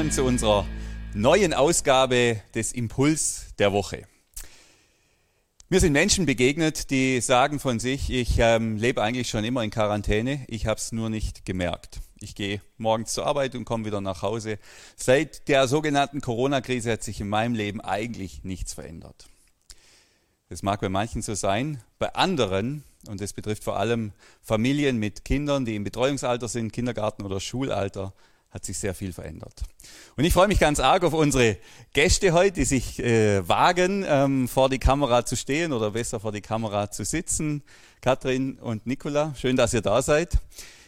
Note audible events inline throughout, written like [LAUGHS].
Willkommen zu unserer neuen Ausgabe des Impuls der Woche. Mir sind Menschen begegnet, die sagen von sich, ich ähm, lebe eigentlich schon immer in Quarantäne, ich habe es nur nicht gemerkt. Ich gehe morgens zur Arbeit und komme wieder nach Hause. Seit der sogenannten Corona-Krise hat sich in meinem Leben eigentlich nichts verändert. Das mag bei manchen so sein, bei anderen, und das betrifft vor allem Familien mit Kindern, die im Betreuungsalter sind, Kindergarten oder Schulalter, hat sich sehr viel verändert. Und ich freue mich ganz arg auf unsere Gäste heute, die sich äh, wagen, ähm, vor die Kamera zu stehen oder besser vor die Kamera zu sitzen. Katrin und Nicola, schön, dass ihr da seid.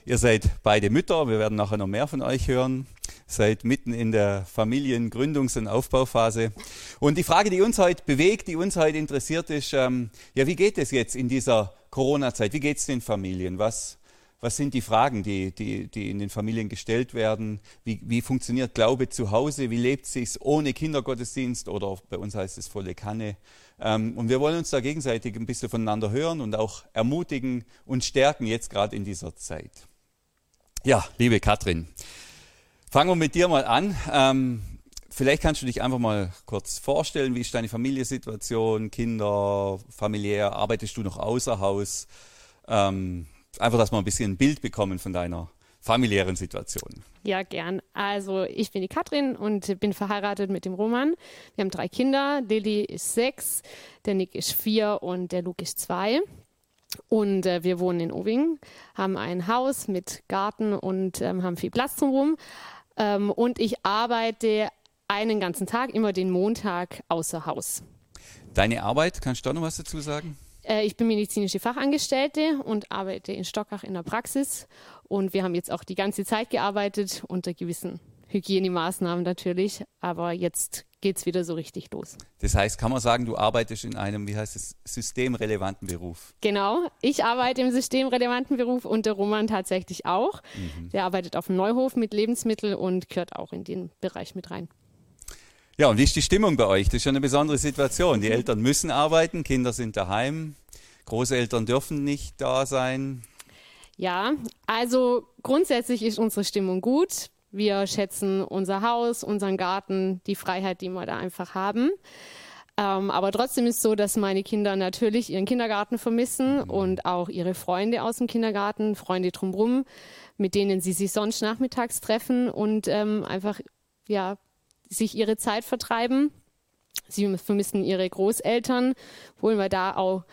Ihr seid beide Mütter, wir werden nachher noch mehr von euch hören. Seid mitten in der Familiengründungs- und Aufbauphase. Und die Frage, die uns heute bewegt, die uns heute interessiert, ist, ähm, ja, wie geht es jetzt in dieser Corona-Zeit? Wie geht es den Familien? Was, was sind die Fragen, die, die, die in den Familien gestellt werden? Wie, wie funktioniert Glaube zu Hause? Wie lebt sich's ohne Kindergottesdienst oder bei uns heißt es volle Kanne? Ähm, und wir wollen uns da gegenseitig ein bisschen voneinander hören und auch ermutigen und stärken jetzt gerade in dieser Zeit. Ja, liebe Katrin, fangen wir mit dir mal an. Ähm, vielleicht kannst du dich einfach mal kurz vorstellen, wie ist deine Familiensituation, Kinder, familiär, arbeitest du noch außer Haus? Ähm, einfach, dass wir ein bisschen ein Bild bekommen von deiner familiären Situation. Ja, gern. Also ich bin die Katrin und bin verheiratet mit dem Roman. Wir haben drei Kinder. Lilly ist sechs, der Nick ist vier und der Luke ist zwei. Und äh, wir wohnen in Oving, haben ein Haus mit Garten und ähm, haben viel Platz drumherum. Ähm, und ich arbeite einen ganzen Tag, immer den Montag außer Haus. Deine Arbeit, kannst du da noch was dazu sagen? Äh, ich bin medizinische Fachangestellte und arbeite in Stockach in der Praxis. Und wir haben jetzt auch die ganze Zeit gearbeitet unter gewissen Hygienemaßnahmen natürlich. Aber jetzt geht es wieder so richtig los. Das heißt, kann man sagen, du arbeitest in einem, wie heißt es, systemrelevanten Beruf? Genau, ich arbeite im systemrelevanten Beruf und der Roman tatsächlich auch. Mhm. Der arbeitet auf dem Neuhof mit Lebensmitteln und gehört auch in den Bereich mit rein. Ja, und wie ist die Stimmung bei euch? Das ist schon eine besondere Situation. Die Eltern müssen arbeiten, Kinder sind daheim, Großeltern dürfen nicht da sein. Ja, also grundsätzlich ist unsere Stimmung gut. Wir schätzen unser Haus, unseren Garten, die Freiheit, die wir da einfach haben. Ähm, aber trotzdem ist es so, dass meine Kinder natürlich ihren Kindergarten vermissen mhm. und auch ihre Freunde aus dem Kindergarten, Freunde drumherum, mit denen sie sich sonst nachmittags treffen und ähm, einfach ja, sich ihre Zeit vertreiben. Sie vermissen ihre Großeltern, obwohl wir da auch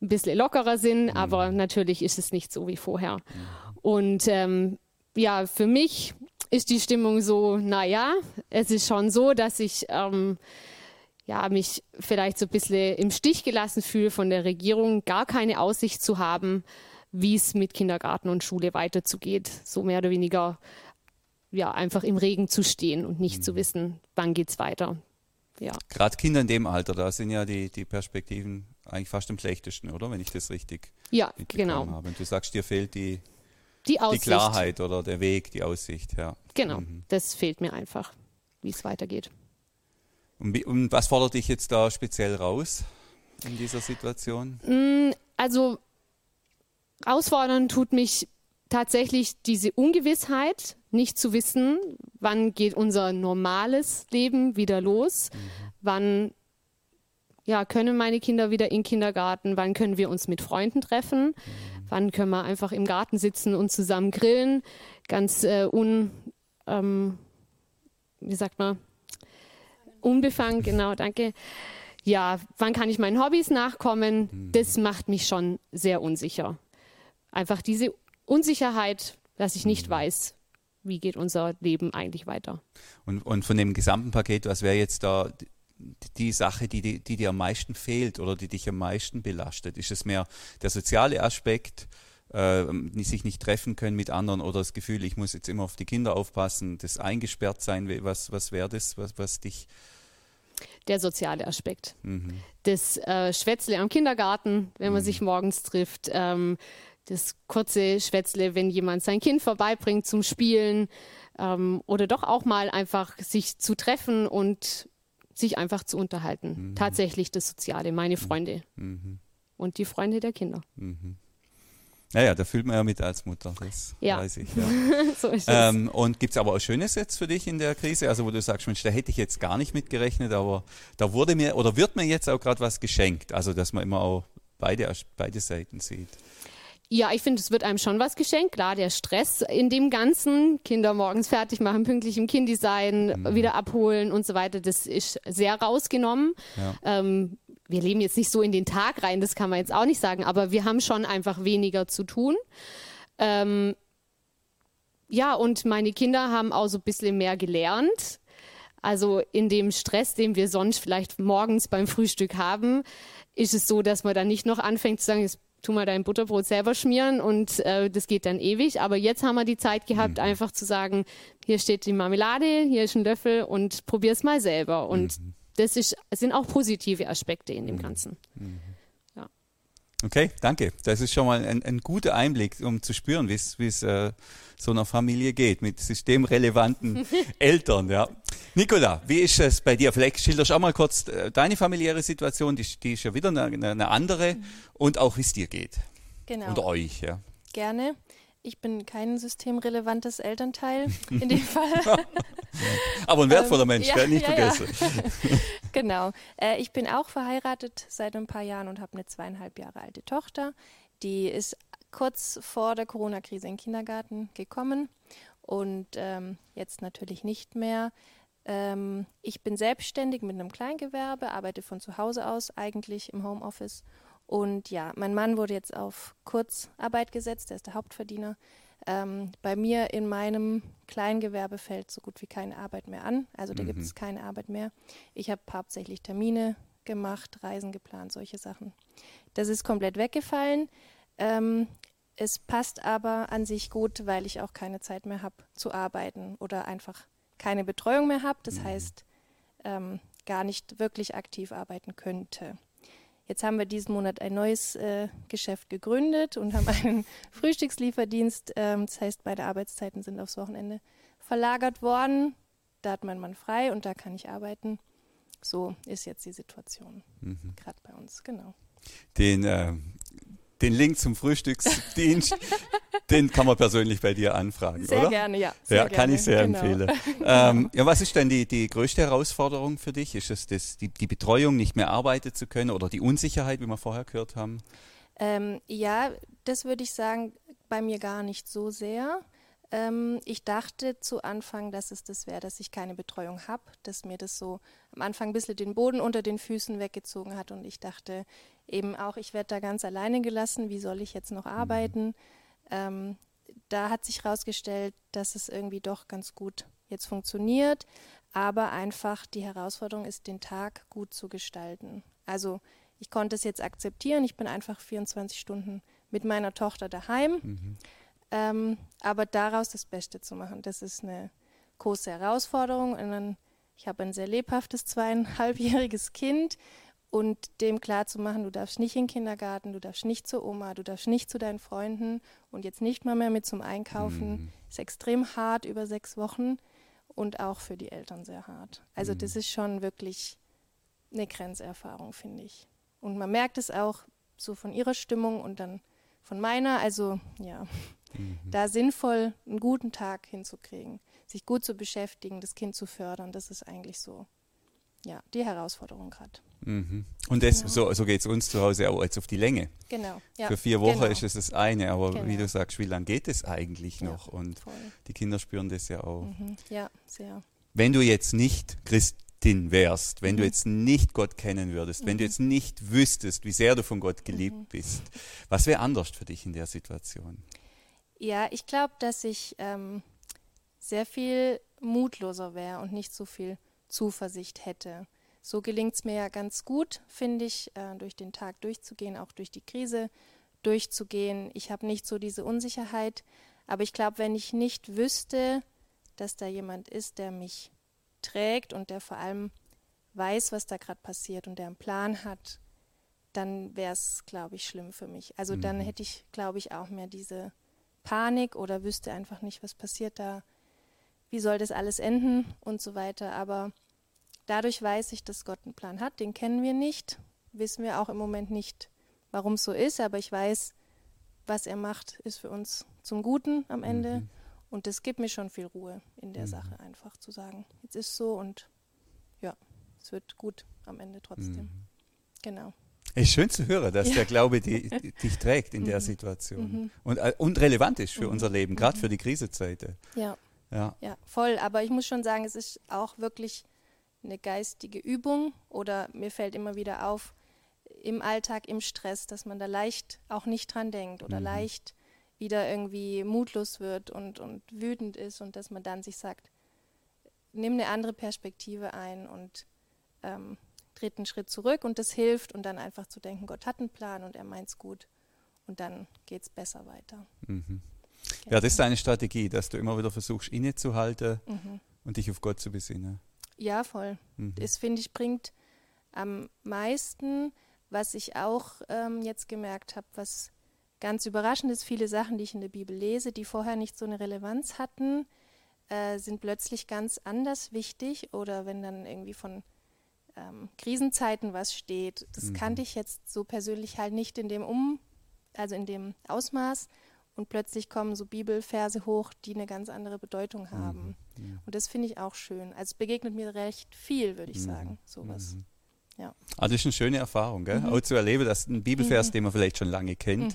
ein bisschen lockerer sind, mhm. aber natürlich ist es nicht so wie vorher. Mhm. Und ähm, ja, für mich ist die Stimmung so, naja, es ist schon so, dass ich ähm, ja, mich vielleicht so ein bisschen im Stich gelassen fühle von der Regierung, gar keine Aussicht zu haben, wie es mit Kindergarten und Schule weiterzugeht. So mehr oder weniger ja, einfach im Regen zu stehen und nicht mhm. zu wissen, wann geht es weiter. Ja. Gerade Kinder in dem Alter, da sind ja die, die Perspektiven eigentlich fast am schlechtesten, oder? Wenn ich das richtig ja, genau. habe. Und du sagst, dir fehlt die, die, die Klarheit oder der Weg, die Aussicht, ja. Genau, mhm. das fehlt mir einfach, wie es weitergeht. Und, und, was fordert dich jetzt da speziell raus in dieser Situation? Mm, also herausfordern tut mich tatsächlich diese Ungewissheit, nicht zu wissen, wann geht unser normales Leben wieder los, mhm. wann ja, können meine Kinder wieder in den Kindergarten, wann können wir uns mit Freunden treffen, mhm. wann können wir einfach im Garten sitzen und zusammen grillen, ganz äh, un, ähm, wie sagt man, unbefangen, genau, danke. Ja, wann kann ich meinen Hobbys nachkommen? Mhm. Das macht mich schon sehr unsicher. Einfach diese Unsicherheit, dass ich nicht mhm. weiß, wie geht unser Leben eigentlich weiter. Und, und von dem gesamten Paket, was wäre jetzt da die Sache, die, die, die, dir am meisten fehlt oder die dich am meisten belastet? Ist es mehr der soziale Aspekt, äh, sich nicht treffen können mit anderen oder das Gefühl, ich muss jetzt immer auf die Kinder aufpassen, das eingesperrt sein, was, was wäre das, was, was dich der soziale Aspekt. Mhm. Das äh, Schwätzle am Kindergarten, wenn man mhm. sich morgens trifft, ähm, das kurze Schwätzle, wenn jemand sein Kind vorbeibringt zum Spielen ähm, oder doch auch mal einfach sich zu treffen und sich einfach zu unterhalten. Mhm. Tatsächlich das Soziale, meine mhm. Freunde mhm. und die Freunde der Kinder. Mhm. Naja, da fühlt man ja mit als Mutter, das Ja. weiß ich. Ja. [LAUGHS] so ist es. ähm, und gibt es aber auch Schönes jetzt für dich in der Krise? Also wo du sagst, Mensch, da hätte ich jetzt gar nicht mit gerechnet, aber da wurde mir oder wird mir jetzt auch gerade was geschenkt. Also dass man immer auch beide, beide Seiten sieht. Ja, ich finde, es wird einem schon was geschenkt. Klar, der Stress in dem Ganzen, Kinder morgens fertig machen, pünktlich im Kind sein, wieder abholen und so weiter, das ist sehr rausgenommen. Ja. Ähm, wir leben jetzt nicht so in den Tag rein, das kann man jetzt auch nicht sagen, aber wir haben schon einfach weniger zu tun. Ähm, ja, und meine Kinder haben auch so ein bisschen mehr gelernt. Also in dem Stress, den wir sonst vielleicht morgens beim Frühstück haben, ist es so, dass man dann nicht noch anfängt zu sagen, jetzt tu mal dein Butterbrot selber schmieren und äh, das geht dann ewig. Aber jetzt haben wir die Zeit gehabt, einfach zu sagen, hier steht die Marmelade, hier ist ein Löffel und probier's mal selber. Und das ist, sind auch positive Aspekte in dem Ganzen. Okay, danke. Das ist schon mal ein, ein guter Einblick, um zu spüren, wie es wie es äh, so einer Familie geht mit systemrelevanten [LAUGHS] Eltern. Ja. Nicola, wie ist es bei dir? Vielleicht schilderst du auch mal kurz äh, deine familiäre Situation, die, die ist ja wieder eine, eine andere und auch wie es dir geht Genau, und euch. Ja. gerne. Ich bin kein systemrelevantes Elternteil [LAUGHS] in dem Fall. [LAUGHS] Aber ein wertvoller Ähm, Mensch, ja, nicht ja, ja. vergessen. [LAUGHS] genau. Äh, ich bin auch verheiratet seit ein paar Jahren und habe eine zweieinhalb Jahre alte Tochter. Die ist kurz vor der Corona-Krise in den Kindergarten gekommen und ähm, jetzt natürlich nicht mehr. Ähm, ich bin selbstständig mit einem Kleingewerbe, arbeite von zu Hause aus eigentlich im Homeoffice. Und ja, mein Mann wurde jetzt auf Kurzarbeit gesetzt, der ist der Hauptverdiener. Ähm, bei mir in meinem Kleingewerbe fällt so gut wie keine Arbeit mehr an. Also da gibt es keine Arbeit mehr. Ich habe hauptsächlich Termine gemacht, Reisen geplant, solche Sachen. Das ist komplett weggefallen. Ähm, es passt aber an sich gut, weil ich auch keine Zeit mehr habe zu arbeiten oder einfach keine Betreuung mehr habe. Das heißt, ähm, gar nicht wirklich aktiv arbeiten könnte. Jetzt haben wir diesen Monat ein neues äh, Geschäft gegründet und haben einen [LAUGHS] Frühstückslieferdienst. Ähm, das heißt, beide Arbeitszeiten sind aufs Wochenende verlagert worden. Da hat mein Mann frei und da kann ich arbeiten. So ist jetzt die Situation gerade bei uns, genau. Den, äh, den Link zum Frühstücksdienst, den kann man persönlich bei dir anfragen, Sehr oder? gerne, ja. Sehr ja, kann gerne, ich sehr genau. empfehlen. Ähm, ja, was ist denn die, die größte Herausforderung für dich? Ist es das, die, die Betreuung, nicht mehr arbeiten zu können oder die Unsicherheit, wie wir vorher gehört haben? Ähm, ja, das würde ich sagen, bei mir gar nicht so sehr. Ähm, ich dachte zu Anfang, dass es das wäre, dass ich keine Betreuung habe, dass mir das so am Anfang ein bisschen den Boden unter den Füßen weggezogen hat. Und ich dachte eben auch, ich werde da ganz alleine gelassen, wie soll ich jetzt noch arbeiten? Ähm, da hat sich herausgestellt, dass es irgendwie doch ganz gut jetzt funktioniert, aber einfach die Herausforderung ist, den Tag gut zu gestalten. Also ich konnte es jetzt akzeptieren, ich bin einfach 24 Stunden mit meiner Tochter daheim, ähm, aber daraus das Beste zu machen, das ist eine große Herausforderung. Und dann, ich habe ein sehr lebhaftes zweieinhalbjähriges Kind und dem klar zu machen, du darfst nicht in den Kindergarten, du darfst nicht zur Oma, du darfst nicht zu deinen Freunden und jetzt nicht mal mehr mit zum Einkaufen, ist extrem hart über sechs Wochen und auch für die Eltern sehr hart. Also das ist schon wirklich eine Grenzerfahrung, finde ich. Und man merkt es auch so von ihrer Stimmung und dann von meiner. Also ja, da sinnvoll einen guten Tag hinzukriegen, sich gut zu beschäftigen, das Kind zu fördern, das ist eigentlich so, ja, die Herausforderung gerade. Mhm. Und das, Genau. so, so geht es uns zu Hause auch jetzt auf die Länge. Genau. Ja, Für vier Wochen genau. ist es das eine, aber wie Genau. du sagst, wie lange geht es eigentlich Ja, noch? Und Voll. die Kinder spüren das ja auch. Mhm. Ja, sehr. Wenn du jetzt nicht Christin wärst, wenn du Mhm. jetzt nicht Gott kennen würdest, wenn du jetzt nicht wüsstest, wie sehr du von Gott geliebt Mhm. bist, was wäre anders für dich in der Situation? Ja, ich glaube, dass ich ähm, sehr viel mutloser wäre und nicht so viel Zuversicht hätte. So gelingt es mir ja ganz gut, finde ich, äh, durch den Tag durchzugehen, auch durch die Krise durchzugehen. Ich habe nicht so diese Unsicherheit, aber ich glaube, wenn ich nicht wüsste, dass da jemand ist, der mich trägt und der vor allem weiß, was da gerade passiert und der einen Plan hat, dann wäre es, glaube ich, schlimm für mich. Also dann Mhm. hätte ich, glaube ich, auch mehr diese Panik oder wüsste einfach nicht, was passiert da, wie soll das alles enden und so weiter. Aber dadurch weiß ich, dass Gott einen Plan hat, den kennen wir nicht, wissen wir auch im Moment nicht, warum es so ist, aber ich weiß, was er macht, ist für uns zum Guten am Ende. Mhm. Und das gibt mir schon viel Ruhe in der mhm. Sache, einfach zu sagen, jetzt ist so und ja, es wird gut am Ende trotzdem. Mhm. Genau. Es ist schön zu hören, dass ja. der Glaube die, [LAUGHS] die, dich trägt in der mhm. Situation mhm. und, äh, und relevant ist für mhm. unser Leben, gerade für die Krisenzeiten. Ja. ja. Ja, voll. Aber ich muss schon sagen, es ist auch wirklich eine geistige Übung oder mir fällt immer wieder auf, im Alltag, im Stress, dass man da leicht auch nicht dran denkt oder mhm. leicht wieder irgendwie mutlos wird und, und wütend ist und dass man dann sich sagt, nimm eine andere Perspektive ein und ähm, tritt einen Schritt zurück und das hilft und dann einfach zu denken, Gott hat einen Plan und er meint es gut und dann geht es besser weiter. Mhm. Genau. Ja, das ist deine Strategie, dass du immer wieder versuchst, innezuhalten mhm. und dich auf Gott zu besinnen. Ja, voll. Mhm. Das finde ich bringt am meisten, was ich auch ähm, jetzt gemerkt habe, was ganz überraschend ist, viele Sachen, die ich in der Bibel lese, die vorher nicht so eine Relevanz hatten, äh, sind plötzlich ganz anders wichtig. Oder wenn dann irgendwie von ähm, Krisenzeiten was steht, das mhm. kannte ich jetzt so persönlich halt nicht in dem Um, also in dem Ausmaß. Und plötzlich kommen so Bibelverse hoch, die eine ganz andere Bedeutung mhm. haben. Mhm. Und das finde ich auch schön. Also es begegnet mir recht viel, würde ich mhm. sagen, sowas. Mhm. Ja. Also das ist eine schöne Erfahrung, gell? Mhm. auch zu erleben, dass ein Bibelvers, den man vielleicht schon lange kennt,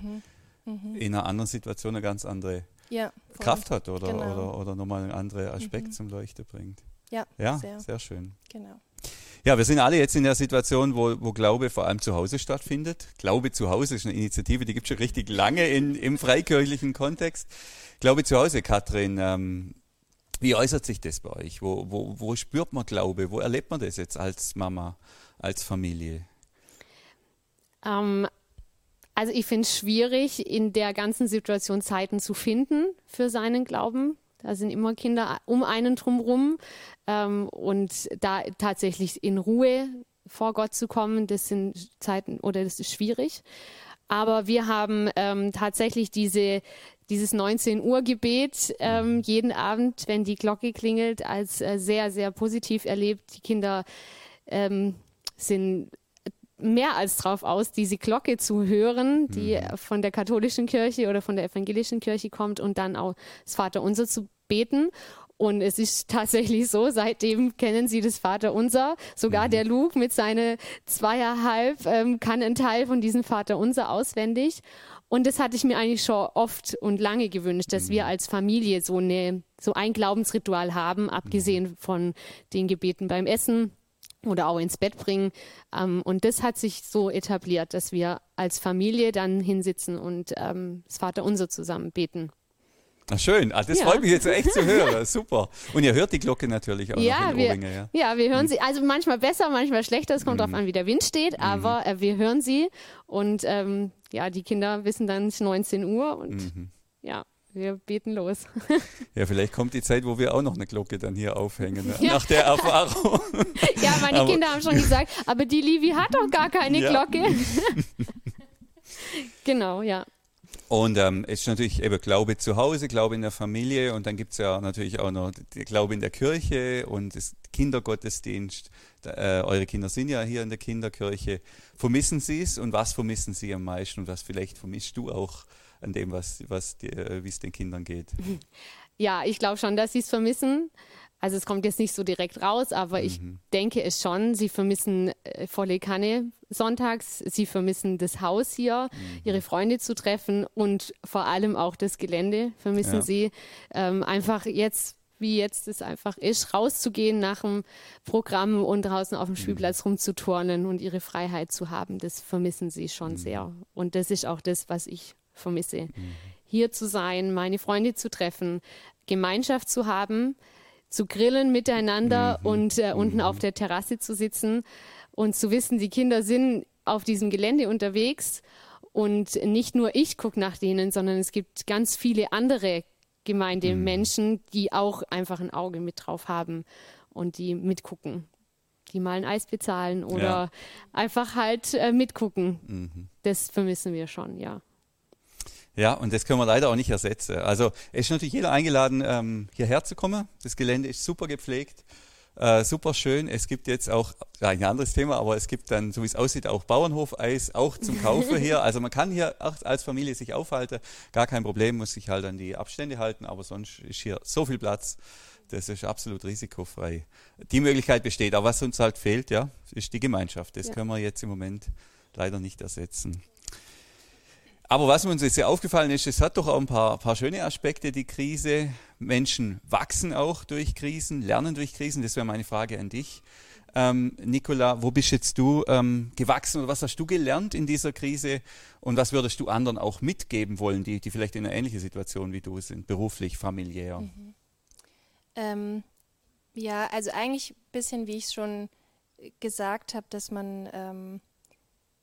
in einer anderen Situation eine ganz andere ja, Kraft hat oder, genau. oder, oder nochmal einen anderen Aspekt zum Leuchten bringt. Ja, ja sehr. sehr schön. Genau. Ja, wir sind alle jetzt in der Situation, wo, wo Glaube vor allem zu Hause stattfindet. Glaube zu Hause ist eine Initiative, die gibt es schon richtig lange in, im freikirchlichen Kontext. Glaube zu Hause, Katrin, ähm, wie äußert sich das bei euch? Wo, wo, wo spürt man Glaube? Wo erlebt man das jetzt als Mama? als Familie? Ähm, also ich finde es schwierig, in der ganzen Situation Zeiten zu finden für seinen Glauben. Da sind immer Kinder um einen drumherum. Ähm, und da tatsächlich in Ruhe vor Gott zu kommen, das sind Zeiten oder das ist schwierig. Aber wir haben ähm, tatsächlich diese, dieses 19 Uhr Gebet ähm, jeden Abend, wenn die Glocke klingelt, als äh, sehr, sehr positiv erlebt. Die Kinder ähm, sind mehr als drauf aus, diese Glocke zu hören, die mhm. von der katholischen Kirche oder von der evangelischen Kirche kommt und dann auch das Vaterunser zu beten. Und es ist tatsächlich so, seitdem kennen sie das Vaterunser. Sogar mhm. der Luke mit seinen zweieinhalb ähm, kann einen Teil von diesem Vaterunser auswendig. Und das hatte ich mir eigentlich schon oft und lange gewünscht, dass mhm. wir als Familie so, eine, so ein Glaubensritual haben, abgesehen mhm. von den Gebeten beim Essen oder auch ins Bett bringen. Ähm, und das hat sich so etabliert, dass wir als Familie dann hinsitzen und ähm, das Vaterunser zusammen beten. Ach schön, ah, das ja. freut mich jetzt echt zu hören. [LAUGHS] Super. Und ihr hört die Glocke natürlich auch ja, noch in wir, Ohrringe, ja. Ja, wir hören mhm. sie, also manchmal besser, manchmal schlechter, es kommt mhm. darauf an, wie der Wind steht, mhm. aber äh, wir hören sie und ähm, ja, die Kinder wissen dann 19 Uhr und mhm. ja, wir beten los. ja, vielleicht kommt die Zeit, wo wir auch noch eine Glocke dann hier aufhängen, ne? ja. nach der Erfahrung. [LAUGHS] ja, meine aber, Kinder haben schon gesagt, aber die Livi hat doch gar keine ja. Glocke. [LAUGHS] genau, ja. Und ähm, es ist natürlich eben Glaube zu Hause, Glaube in der Familie und dann gibt es ja natürlich auch noch Glaube in der Kirche und das Kindergottesdienst. Äh, eure Kinder sind ja hier in der Kinderkirche. Vermissen Sie es und was vermissen Sie am meisten und was vielleicht vermisst du auch an dem, was, was äh, wie es den Kindern geht? [LAUGHS] Ja, ich glaube schon, dass sie es vermissen. Also es kommt jetzt nicht so direkt raus, aber mhm. ich denke es schon. Sie vermissen äh, volle Kanne sonntags, sie vermissen das Haus hier, mhm. ihre Freunde zu treffen und vor allem auch das Gelände vermissen ja. sie. Ähm, einfach jetzt, wie jetzt es einfach ist, rauszugehen nach dem Programm und draußen auf dem mhm. Spielplatz mhm. rumzuturnen und ihre Freiheit zu haben, das vermissen sie schon mhm. sehr. Und das ist auch das, was ich vermisse. Mhm. Hier zu sein, meine Freunde zu treffen, Gemeinschaft zu haben, zu grillen miteinander mhm. und äh, unten mhm. auf der Terrasse zu sitzen und zu wissen, die Kinder sind auf diesem Gelände unterwegs und nicht nur ich gucke nach denen, sondern es gibt ganz viele andere Gemeindemenschen, mhm. die auch einfach ein Auge mit drauf haben und die mitgucken. Die mal ein Eis bezahlen oder ja. einfach halt äh, mitgucken. Mhm. Das vermissen wir schon, ja. Ja, und das können wir leider auch nicht ersetzen. Also es ist natürlich jeder eingeladen, ähm, hierher zu kommen. Das Gelände ist super gepflegt. Äh, super schön. Es gibt jetzt auch, ein anderes Thema, aber es gibt dann, so wie es aussieht, auch Bauernhofeis, auch zum Kaufen hier. Also man kann hier auch als Familie sich aufhalten. Gar kein Problem, muss sich halt an die Abstände halten, aber sonst ist hier so viel Platz. Das ist absolut risikofrei. Die Möglichkeit besteht. Aber was uns halt fehlt, ja, ist die Gemeinschaft. Das ja. können wir jetzt im Moment leider nicht ersetzen. Aber was uns jetzt sehr aufgefallen ist, es hat doch auch ein paar, paar schöne Aspekte, die Krise. Menschen wachsen auch durch Krisen, lernen durch Krisen. Das wäre meine Frage an dich. Ähm, Nicola, wo bist jetzt du ähm, gewachsen oder was hast du gelernt in dieser Krise und was würdest du anderen auch mitgeben wollen, die, die vielleicht in einer ähnlichen Situation wie du sind, beruflich, familiär? Mhm. Ähm, ja, also eigentlich ein bisschen, wie ich schon gesagt habe, dass man ähm,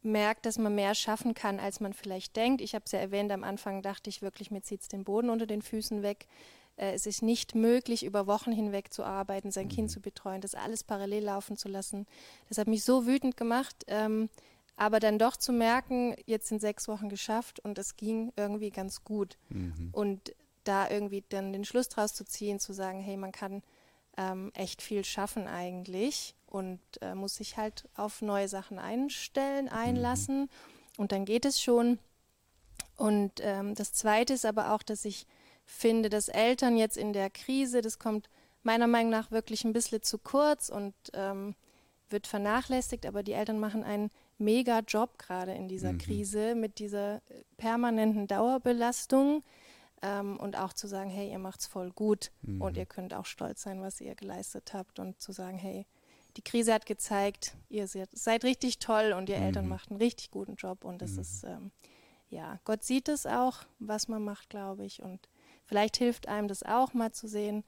merkt, dass man mehr schaffen kann, als man vielleicht denkt. Ich habe es ja erwähnt, am Anfang dachte ich wirklich, mir zieht es den Boden unter den Füßen weg. Äh, es ist nicht möglich, über Wochen hinweg zu arbeiten, sein mhm. Kind zu betreuen, das alles parallel laufen zu lassen. Das hat mich so wütend gemacht. Ähm, aber dann doch zu merken, jetzt sind sechs Wochen geschafft und es ging irgendwie ganz gut. Mhm. Und da irgendwie dann den Schluss draus zu ziehen, zu sagen, hey, man kann ähm, echt viel schaffen eigentlich und äh, muss sich halt auf neue Sachen einstellen, mhm. einlassen und dann geht es schon. Und ähm, das Zweite ist aber auch, dass ich finde, dass Eltern jetzt in der Krise, das kommt meiner Meinung nach wirklich ein bisschen zu kurz und ähm, wird vernachlässigt, aber die Eltern machen einen mega Job gerade in dieser mhm. Krise mit dieser äh, permanenten Dauerbelastung ähm, und auch zu sagen, hey, ihr macht's voll gut mhm. und ihr könnt auch stolz sein, was ihr geleistet habt und zu sagen, hey, die Krise hat gezeigt, ihr seid, seid richtig toll und ihr mhm. Eltern macht einen richtig guten Job und das mhm. ist, ähm, ja, Gott sieht es auch, was man macht, glaube ich und vielleicht hilft einem das auch mal zu sehen,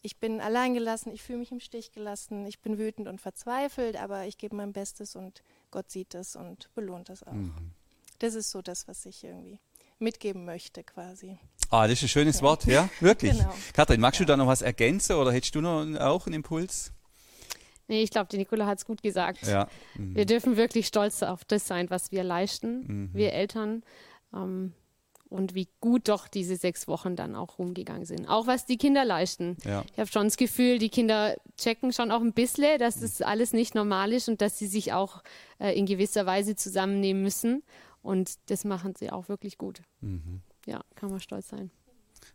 ich bin alleingelassen, ich fühle mich im Stich gelassen, ich bin wütend und verzweifelt, aber ich gebe mein Bestes und Gott sieht es und belohnt es auch. Mhm. Das ist so das, was ich irgendwie mitgeben möchte quasi. Ah, das ist ein schönes ja. Wort, ja, wirklich. genau. Kathrin, magst ja. du da noch was ergänzen oder hättest du noch auch einen Impuls? Nee, ich glaube, die Nicola hat es gut gesagt. Ja. Mhm. Wir dürfen wirklich stolz auf das sein, was wir leisten, mhm. wir Eltern. Ähm, und wie gut doch diese sechs Wochen dann auch rumgegangen sind. Auch was die Kinder leisten. Ja. Ich habe schon das Gefühl, die Kinder checken schon auch ein bisschen, dass das alles nicht normal ist und dass sie sich auch äh, in gewisser Weise zusammennehmen müssen. Und das machen sie auch wirklich gut. Mhm. Ja, kann man stolz sein.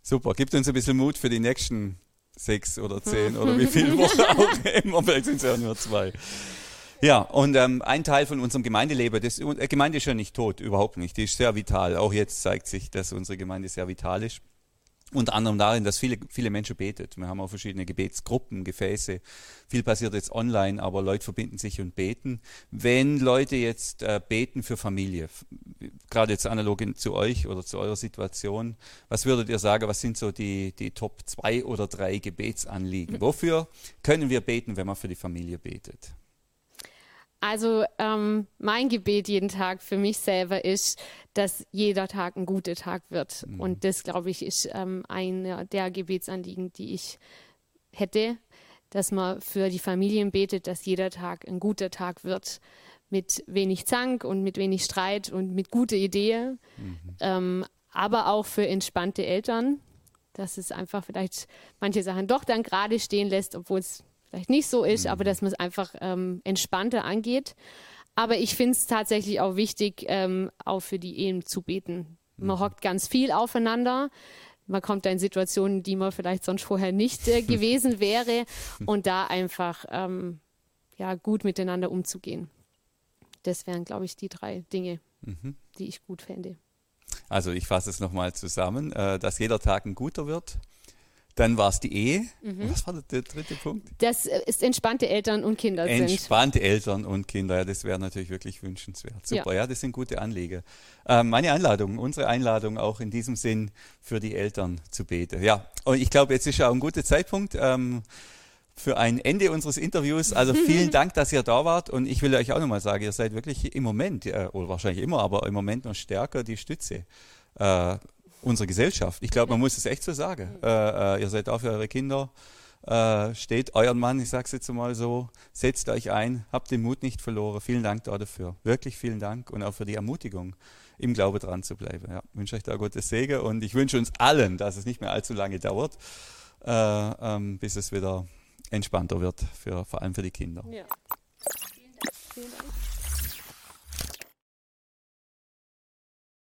Super, gibt uns ein bisschen Mut für die nächsten sechs oder zehn oder wie viele [LAUGHS] Wochen auch immer. Vielleicht sind es ja nur zwei. Ja, und ähm, ein Teil von unserem Gemeindeleben, das äh, Gemeinde ist ja nicht tot, überhaupt nicht. Die ist sehr vital. Auch jetzt zeigt sich, dass unsere Gemeinde sehr vital ist. Unter anderem darin, dass viele, viele Menschen betet. Wir haben auch verschiedene Gebetsgruppen, Gefäße. Viel passiert jetzt online, aber Leute verbinden sich und beten. Wenn Leute jetzt äh, beten für Familie, gerade jetzt analog zu euch oder zu eurer Situation, was würdet ihr sagen, was sind so die, die Top zwei oder drei Gebetsanliegen? Mhm. Wofür können wir beten, wenn man für die Familie betet? Also ähm, mein Gebet jeden Tag für mich selber ist, dass jeder Tag ein guter Tag wird. Mhm. Und das, glaube ich, ist ähm, einer der Gebetsanliegen, die ich hätte, dass man für die Familien betet, dass jeder Tag ein guter Tag wird. Mit wenig Zank und mit wenig Streit und mit guter Idee. Mhm. Ähm, aber auch für entspannte Eltern, dass es einfach vielleicht manche Sachen doch dann gerade stehen lässt, obwohl es vielleicht nicht so ist, mhm. aber dass man es einfach ähm, entspannter angeht. Aber ich finde es tatsächlich auch wichtig, ähm, auch für die Ehen zu beten. Man mhm. hockt ganz viel aufeinander. Man kommt da in Situationen, die man vielleicht sonst vorher nicht äh, [LAUGHS] gewesen wäre. Und da einfach ähm, ja, gut miteinander umzugehen. Das wären, glaube ich, die drei Dinge, mhm. die ich gut fände. Also ich fasse es nochmal zusammen, äh, dass jeder Tag ein guter wird, dann war es die Ehe. Mhm. Was war der dritte Punkt? Das ist entspannte Eltern und Kinder entspannte sind. Entspannte Eltern und Kinder, ja, das wäre natürlich wirklich wünschenswert. Super, ja, ja das sind gute Anliegen. Äh, meine Einladung, unsere Einladung auch in diesem Sinn für die Eltern zu beten. Ja, und ich glaube, jetzt ist ja auch ein guter Zeitpunkt. Ähm, für ein Ende unseres Interviews. Also [LAUGHS] vielen Dank, dass ihr da wart. Und ich will euch auch nochmal sagen, ihr seid wirklich im Moment, äh, oder wahrscheinlich immer, aber im Moment noch stärker die Stütze äh, unserer Gesellschaft. Ich glaube, man muss es echt so sagen. Äh, äh, ihr seid da für eure Kinder. Äh, steht euren Mann, ich sage es jetzt mal so, setzt euch ein, habt den Mut nicht verloren. Vielen Dank da dafür. Wirklich vielen Dank und auch für die Ermutigung, im Glaube dran zu bleiben. Ja, wünsche euch da Gottes Segen und ich wünsche uns allen, dass es nicht mehr allzu lange dauert, äh, ähm, bis es wieder entspannter wird, für, vor allem für die Kinder. Ja. Vielen Dank. Vielen Dank.